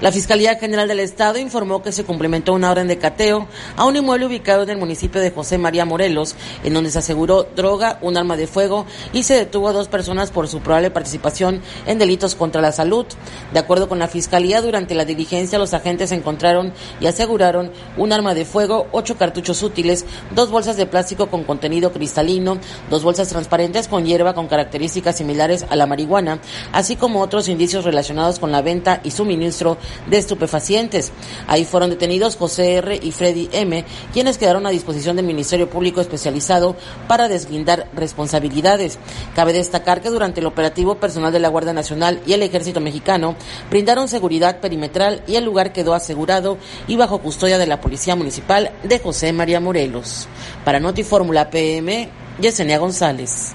La Fiscalía General del Estado informó que se cumplimentó una orden de cateo a un inmueble ubicado en el municipio de José María Morelos, en donde se aseguró droga, un arma de fuego y se detuvo a dos personas por su probable participación en delitos contra la salud. De acuerdo con la Fiscalía, durante la diligencia los agentes encontraron y aseguraron un arma de fuego, ocho cartuchos útiles, dos bolsas de plástico con contenido cristalino, dos bolsas transparentes con hierba con características similares a la marihuana, así como otros indicios relacionados con la venta y suministro de estupefacientes. Ahí fueron detenidos José R. y Freddy M., quienes quedaron a disposición del Ministerio Público especializado para deslindar responsabilidades. Cabe destacar que durante el operativo personal de la Guardia Nacional y el Ejército Mexicano brindaron seguridad perimetral y el lugar quedó asegurado y bajo custodia de la Policía Municipal de José María Morelos. Para Notifórmula PM, Yesenia González.